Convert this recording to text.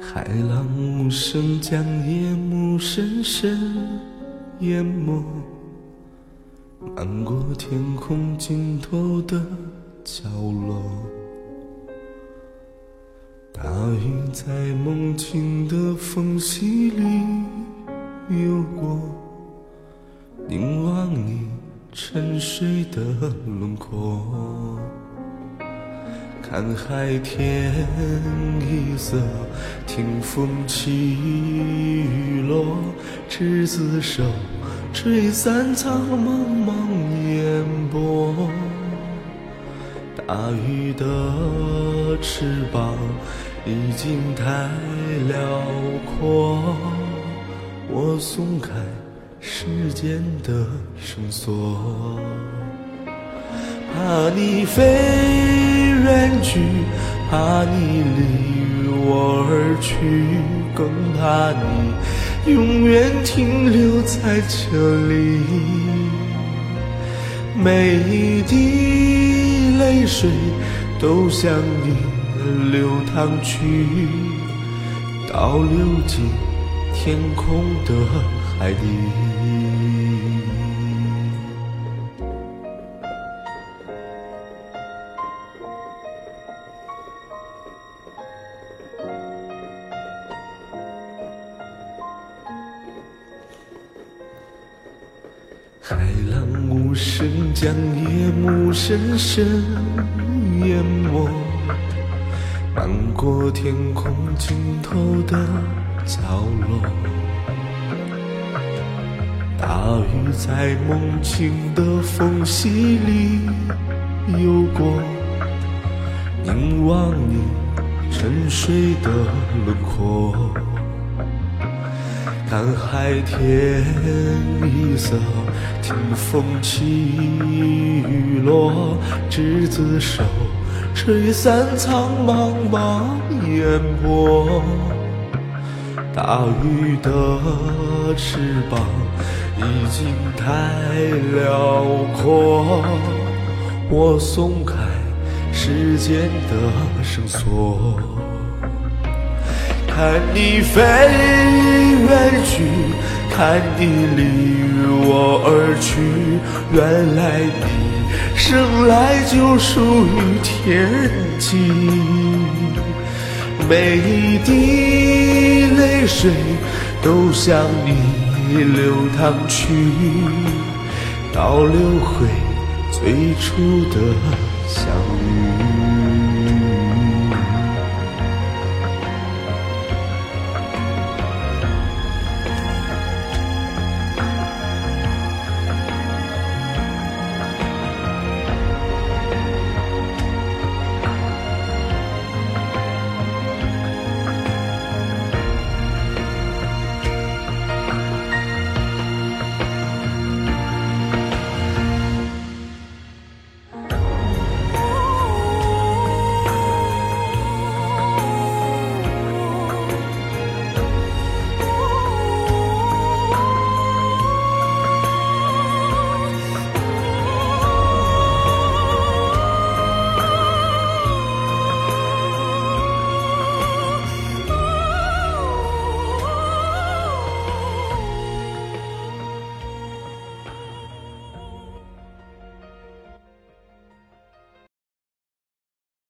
海浪无声，将夜幕深深淹没，漫过天空尽头的角落。大雨在梦境的缝隙里游过，凝望你沉睡的轮廓。看海天一色，听风起雨落，执子手，吹散苍茫茫烟波。大鱼的翅膀已经太辽阔，我松开时间的绳索，怕你飞。远去，怕你离我而去，更怕你永远停留在这里。每一滴泪水都向你流淌去，倒流进天空的海底。海浪无声，将夜幕深深淹没，漫过天空尽头的角落。大雨在梦境的缝隙里游过，凝望你沉睡的轮廓。看海天一色，听风起雨落，执子手，吹散苍茫茫烟波。大鱼的翅膀已经太辽阔，我松开时间的绳索。看你飞远去，看你离我而去。原来你生来就属于天际，每一滴泪水都向你流淌去，倒流回最初的相遇。